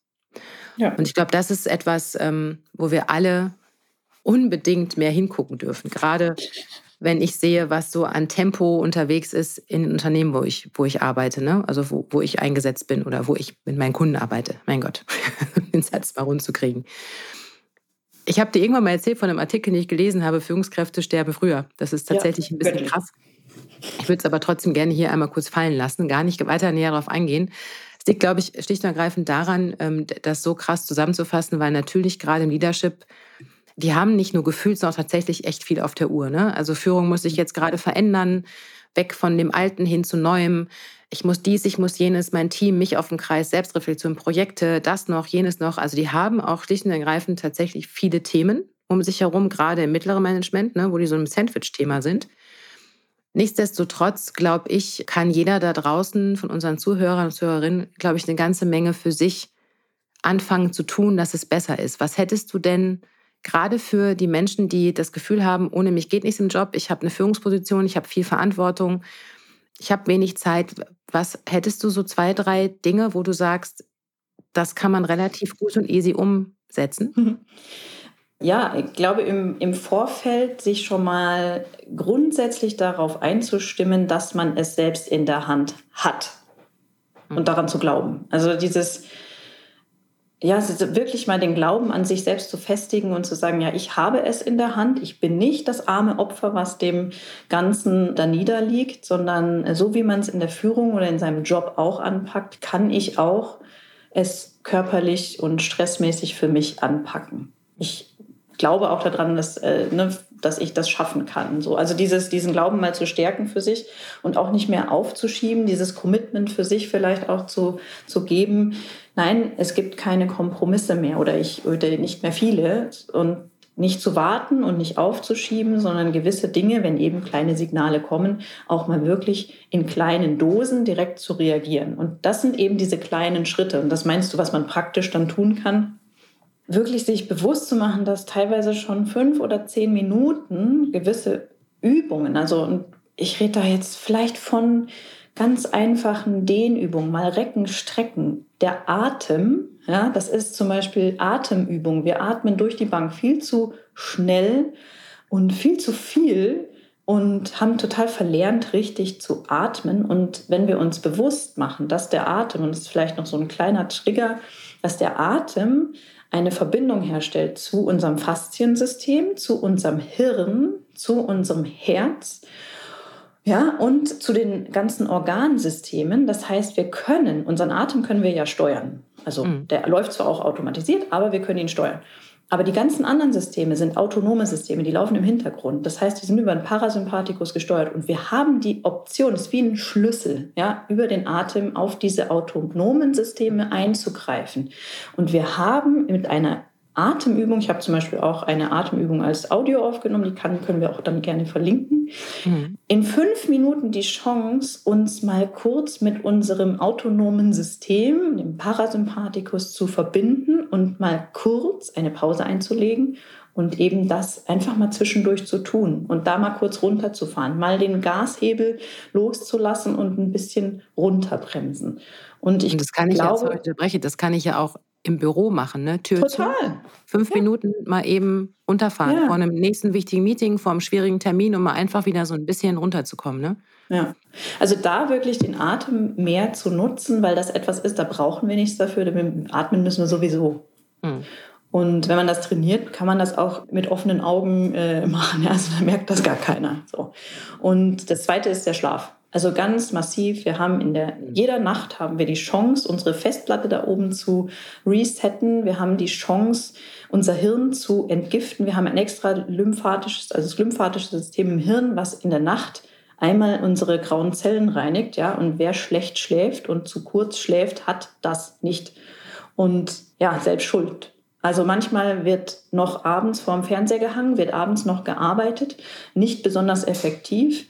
Ja. Und ich glaube, das ist etwas, ähm, wo wir alle unbedingt mehr hingucken dürfen. Gerade wenn ich sehe, was so an Tempo unterwegs ist in den Unternehmen, wo ich, wo ich arbeite, ne? also wo, wo ich eingesetzt bin oder wo ich mit meinen Kunden arbeite. Mein Gott, den Satz mal rund zu kriegen. Ich habe dir irgendwann mal erzählt von einem Artikel, den ich gelesen habe, Führungskräfte sterben früher. Das ist tatsächlich ja, ein bisschen krass. Ich würde es aber trotzdem gerne hier einmal kurz fallen lassen, gar nicht weiter näher darauf eingehen. Es liegt, glaube ich, schlicht und ergreifend daran, ähm, das so krass zusammenzufassen, weil natürlich gerade im Leadership die haben nicht nur gefühlt, sondern auch tatsächlich echt viel auf der Uhr. Ne? Also Führung muss sich jetzt gerade verändern, weg von dem Alten hin zu Neuem. Ich muss dies, ich muss jenes, mein Team, mich auf dem Kreis, Selbstreflexion, Projekte, das noch, jenes noch. Also die haben auch schlicht und ergreifend tatsächlich viele Themen um sich herum, gerade im mittleren Management, ne, wo die so ein Sandwich-Thema sind. Nichtsdestotrotz, glaube ich, kann jeder da draußen von unseren Zuhörern und Zuhörerinnen, glaube ich, eine ganze Menge für sich anfangen zu tun, dass es besser ist. Was hättest du denn gerade für die Menschen, die das Gefühl haben, ohne mich geht nichts im Job, ich habe eine Führungsposition, ich habe viel Verantwortung, ich habe wenig Zeit. Was hättest du so zwei, drei Dinge, wo du sagst, das kann man relativ gut und easy umsetzen? Ja, ich glaube, im, im Vorfeld sich schon mal grundsätzlich darauf einzustimmen, dass man es selbst in der Hand hat und mhm. daran zu glauben. Also dieses, ja, wirklich mal den Glauben an sich selbst zu festigen und zu sagen, ja, ich habe es in der Hand, ich bin nicht das arme Opfer, was dem Ganzen da niederliegt, sondern so wie man es in der Führung oder in seinem Job auch anpackt, kann ich auch es körperlich und stressmäßig für mich anpacken. Ich glaube auch daran, dass, äh, ne, dass ich das schaffen kann. So, also dieses, diesen Glauben mal zu stärken für sich und auch nicht mehr aufzuschieben, dieses Commitment für sich vielleicht auch zu, zu geben. Nein, es gibt keine Kompromisse mehr oder ich oder nicht mehr viele und nicht zu warten und nicht aufzuschieben, sondern gewisse Dinge, wenn eben kleine Signale kommen, auch mal wirklich in kleinen Dosen direkt zu reagieren. Und das sind eben diese kleinen Schritte. Und das meinst du, was man praktisch dann tun kann? Wirklich sich bewusst zu machen, dass teilweise schon fünf oder zehn Minuten gewisse Übungen, also ich rede da jetzt vielleicht von ganz einfachen Dehnübungen, mal Recken, Strecken. Der Atem, ja, das ist zum Beispiel Atemübung. Wir atmen durch die Bank viel zu schnell und viel zu viel und haben total verlernt, richtig zu atmen. Und wenn wir uns bewusst machen, dass der Atem, und das ist vielleicht noch so ein kleiner Trigger, dass der Atem eine Verbindung herstellt zu unserem Fasziensystem, zu unserem Hirn, zu unserem Herz. Ja, und zu den ganzen Organsystemen. Das heißt, wir können, unseren Atem können wir ja steuern. Also mhm. der läuft zwar auch automatisiert, aber wir können ihn steuern. Aber die ganzen anderen Systeme sind autonome Systeme, die laufen im Hintergrund. Das heißt, die sind über den Parasympathikus gesteuert und wir haben die Option, es ist wie ein Schlüssel, ja, über den Atem auf diese autonomen Systeme einzugreifen. Und wir haben mit einer Atemübung. Ich habe zum Beispiel auch eine Atemübung als Audio aufgenommen, die kann, können wir auch dann gerne verlinken. Mhm. In fünf Minuten die Chance, uns mal kurz mit unserem autonomen System, dem Parasympathikus, zu verbinden und mal kurz eine Pause einzulegen und eben das einfach mal zwischendurch zu tun und da mal kurz runterzufahren, mal den Gashebel loszulassen und ein bisschen runterbremsen. Und ich und das kann ich glaube, jetzt unterbreche, das kann ich ja auch im Büro machen, ne? Tür Total. zu. Fünf ja. Minuten mal eben runterfahren ja. vor einem nächsten wichtigen Meeting, vor einem schwierigen Termin, um mal einfach wieder so ein bisschen runterzukommen, ne? Ja, also da wirklich den Atem mehr zu nutzen, weil das etwas ist, da brauchen wir nichts dafür, denn atmen müssen wir sowieso. Mhm. Und wenn man das trainiert, kann man das auch mit offenen Augen äh, machen. Ja? Also da merkt das gar keiner. So. Und das Zweite ist der Schlaf. Also ganz massiv. Wir haben in der, jeder Nacht haben wir die Chance, unsere Festplatte da oben zu resetten. Wir haben die Chance, unser Hirn zu entgiften. Wir haben ein extra lymphatisches, also das lymphatische System im Hirn, was in der Nacht einmal unsere grauen Zellen reinigt, ja. Und wer schlecht schläft und zu kurz schläft, hat das nicht. Und ja, selbst schuld. Also manchmal wird noch abends vorm Fernseher gehangen, wird abends noch gearbeitet, nicht besonders effektiv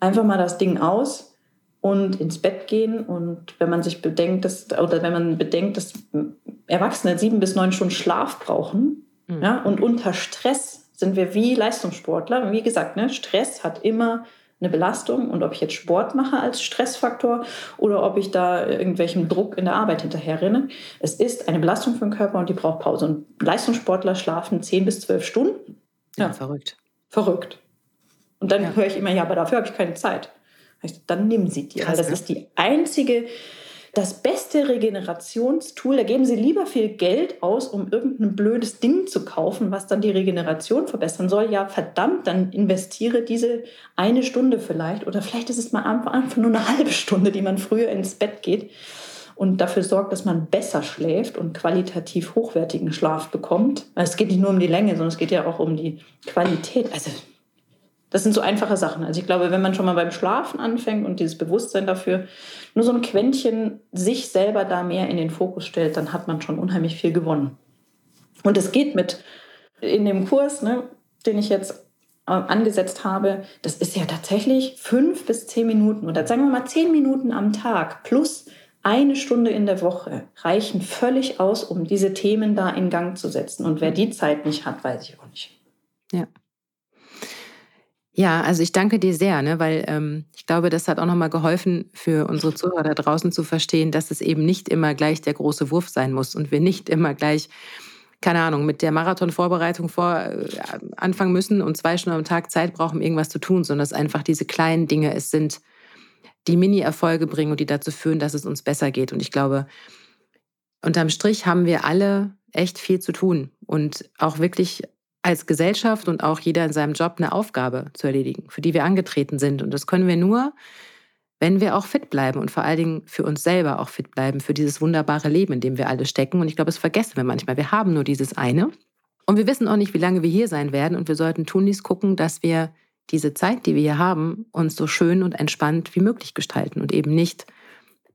einfach mal das Ding aus und ins Bett gehen. Und wenn man sich bedenkt, dass, oder wenn man bedenkt, dass Erwachsene sieben bis neun Stunden Schlaf brauchen, mhm. ja, und unter Stress sind wir wie Leistungssportler. Wie gesagt, ne, Stress hat immer eine Belastung und ob ich jetzt Sport mache als Stressfaktor oder ob ich da irgendwelchem Druck in der Arbeit hinterher renne. Es ist eine Belastung für den Körper und die braucht Pause. Und Leistungssportler schlafen zehn bis zwölf Stunden. Ja, ja verrückt. Verrückt. Und dann ja. höre ich immer, ja, aber dafür habe ich keine Zeit. Dann nehmen Sie die. Krass, das ja. ist die einzige, das beste Regenerationstool. Da geben Sie lieber viel Geld aus, um irgendein blödes Ding zu kaufen, was dann die Regeneration verbessern soll. Ja, verdammt, dann investiere diese eine Stunde vielleicht. Oder vielleicht ist es mal einfach nur eine halbe Stunde, die man früher ins Bett geht und dafür sorgt, dass man besser schläft und qualitativ hochwertigen Schlaf bekommt. Es geht nicht nur um die Länge, sondern es geht ja auch um die Qualität. Also das sind so einfache Sachen. Also ich glaube, wenn man schon mal beim Schlafen anfängt und dieses Bewusstsein dafür nur so ein Quäntchen sich selber da mehr in den Fokus stellt, dann hat man schon unheimlich viel gewonnen. Und es geht mit in dem Kurs, ne, den ich jetzt äh, angesetzt habe, das ist ja tatsächlich fünf bis zehn Minuten oder sagen wir mal zehn Minuten am Tag plus eine Stunde in der Woche reichen völlig aus, um diese Themen da in Gang zu setzen. Und wer die Zeit nicht hat, weiß ich auch nicht. Ja. Ja, also ich danke dir sehr, ne, weil ähm, ich glaube, das hat auch nochmal geholfen für unsere Zuhörer da draußen zu verstehen, dass es eben nicht immer gleich der große Wurf sein muss und wir nicht immer gleich, keine Ahnung, mit der Marathonvorbereitung vor äh, anfangen müssen und zwei Stunden am Tag Zeit brauchen, irgendwas zu tun, sondern dass einfach diese kleinen Dinge es sind, die Mini-Erfolge bringen und die dazu führen, dass es uns besser geht. Und ich glaube, unterm Strich haben wir alle echt viel zu tun und auch wirklich als Gesellschaft und auch jeder in seinem Job eine Aufgabe zu erledigen, für die wir angetreten sind. Und das können wir nur, wenn wir auch fit bleiben und vor allen Dingen für uns selber auch fit bleiben, für dieses wunderbare Leben, in dem wir alle stecken. Und ich glaube, das vergessen wir manchmal. Wir haben nur dieses eine. Und wir wissen auch nicht, wie lange wir hier sein werden. Und wir sollten tunlichst gucken, dass wir diese Zeit, die wir hier haben, uns so schön und entspannt wie möglich gestalten und eben nicht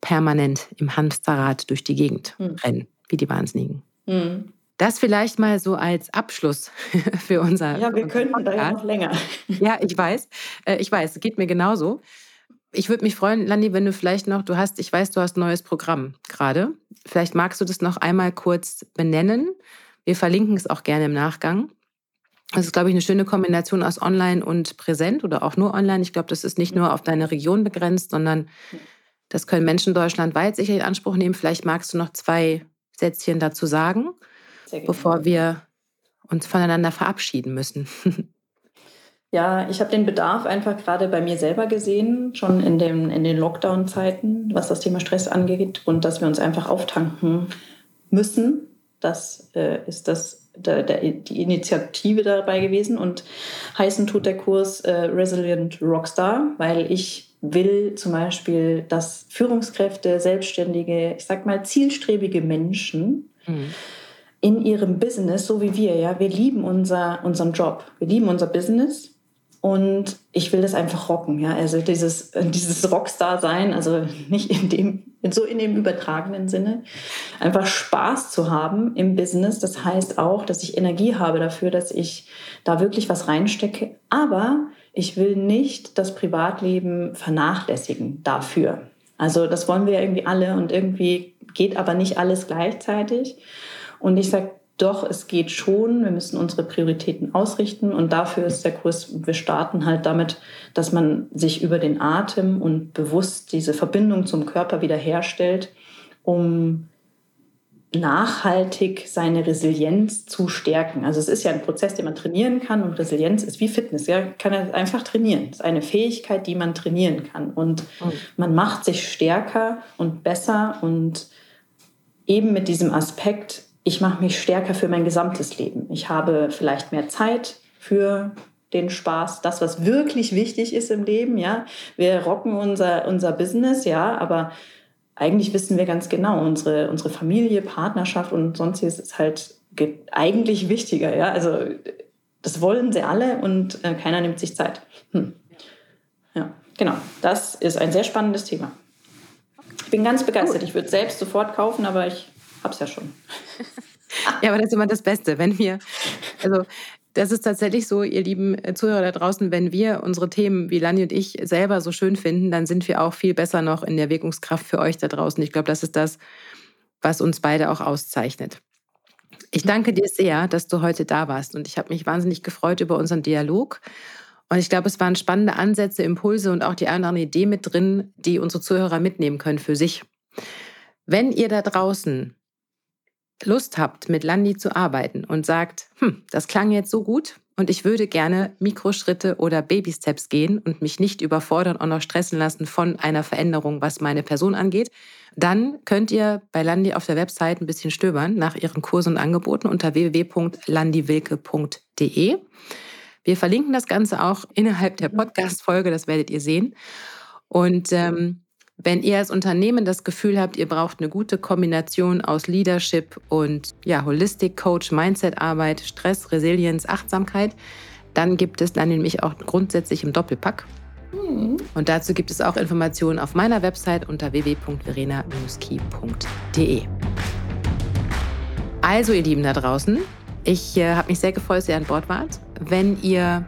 permanent im Hamsterrad durch die Gegend hm. rennen, wie die Wahnsinnigen. Hm. Das vielleicht mal so als Abschluss für unser. Ja, wir könnten da ja noch länger. Ja, ich weiß. Äh, ich weiß, es geht mir genauso. Ich würde mich freuen, Landi, wenn du vielleicht noch, du hast, ich weiß, du hast ein neues Programm gerade. Vielleicht magst du das noch einmal kurz benennen. Wir verlinken es auch gerne im Nachgang. Das ist, glaube ich, eine schöne Kombination aus Online und Präsent oder auch nur Online. Ich glaube, das ist nicht nur auf deine Region begrenzt, sondern das können Menschen deutschlandweit sicher in Anspruch nehmen. Vielleicht magst du noch zwei Sätzchen dazu sagen bevor wir uns voneinander verabschieden müssen. Ja, ich habe den Bedarf einfach gerade bei mir selber gesehen, schon in, dem, in den Lockdown-Zeiten, was das Thema Stress angeht und dass wir uns einfach auftanken müssen. Das äh, ist das, der, der, die Initiative dabei gewesen und heißen tut der Kurs äh, Resilient Rockstar, weil ich will zum Beispiel, dass Führungskräfte, Selbstständige, ich sag mal zielstrebige Menschen, mhm in ihrem Business, so wie wir, ja, wir lieben unser, unseren Job, wir lieben unser Business und ich will das einfach rocken, ja. Also dieses, dieses Rockstar-Sein, also nicht in dem, so in dem übertragenen Sinne, einfach Spaß zu haben im Business. Das heißt auch, dass ich Energie habe dafür, dass ich da wirklich was reinstecke. Aber ich will nicht das Privatleben vernachlässigen dafür. Also das wollen wir ja irgendwie alle und irgendwie geht aber nicht alles gleichzeitig. Und ich sage, doch, es geht schon. Wir müssen unsere Prioritäten ausrichten. Und dafür ist der Kurs, wir starten halt damit, dass man sich über den Atem und bewusst diese Verbindung zum Körper wiederherstellt, um nachhaltig seine Resilienz zu stärken. Also es ist ja ein Prozess, den man trainieren kann und Resilienz ist wie Fitness. Ja, kann er einfach trainieren. Es ist eine Fähigkeit, die man trainieren kann und mhm. man macht sich stärker und besser und eben mit diesem Aspekt ich mache mich stärker für mein gesamtes Leben. Ich habe vielleicht mehr Zeit für den Spaß, das, was wirklich wichtig ist im Leben, ja. Wir rocken unser, unser Business, ja, aber eigentlich wissen wir ganz genau, unsere, unsere Familie, Partnerschaft und sonstiges ist halt eigentlich wichtiger, ja. Also das wollen sie alle und äh, keiner nimmt sich Zeit. Hm. Ja, genau. Das ist ein sehr spannendes Thema. Ich bin ganz begeistert. Ich würde es selbst sofort kaufen, aber ich hab's ja schon. ja, aber das ist immer das Beste, wenn wir, also das ist tatsächlich so, ihr lieben Zuhörer da draußen, wenn wir unsere Themen wie Lani und ich selber so schön finden, dann sind wir auch viel besser noch in der Wirkungskraft für euch da draußen. Ich glaube, das ist das, was uns beide auch auszeichnet. Ich danke dir sehr, dass du heute da warst und ich habe mich wahnsinnig gefreut über unseren Dialog. Und ich glaube, es waren spannende Ansätze, Impulse und auch die eine oder andere Idee mit drin, die unsere Zuhörer mitnehmen können für sich. Wenn ihr da draußen Lust habt, mit Landi zu arbeiten und sagt, hm, das klang jetzt so gut und ich würde gerne Mikroschritte oder Baby-Steps gehen und mich nicht überfordern und noch stressen lassen von einer Veränderung, was meine Person angeht, dann könnt ihr bei Landi auf der Website ein bisschen stöbern nach ihren Kursen und Angeboten unter www.landiwilke.de. Wir verlinken das Ganze auch innerhalb der Podcast-Folge, das werdet ihr sehen. Und ähm, wenn ihr als Unternehmen das Gefühl habt, ihr braucht eine gute Kombination aus Leadership und ja, Holistic Coach, Mindset-Arbeit, Stress, Resilienz, Achtsamkeit, dann gibt es dann nämlich auch grundsätzlich im Doppelpack. Mhm. Und dazu gibt es auch Informationen auf meiner Website unter www.verena-key.de. Also, ihr Lieben da draußen, ich äh, habe mich sehr gefreut, dass ihr an Bord wart. Wenn ihr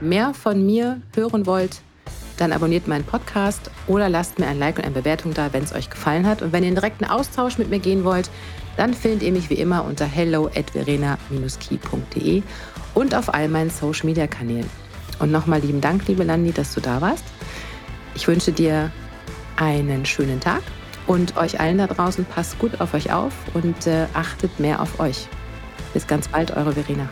mehr von mir hören wollt, dann abonniert meinen Podcast oder lasst mir ein Like und eine Bewertung da, wenn es euch gefallen hat. Und wenn ihr in direkten Austausch mit mir gehen wollt, dann findet ihr mich wie immer unter hello at verena-key.de und auf all meinen Social Media Kanälen. Und nochmal lieben Dank, liebe Landi, dass du da warst. Ich wünsche dir einen schönen Tag und euch allen da draußen passt gut auf euch auf und äh, achtet mehr auf euch. Bis ganz bald, eure Verena.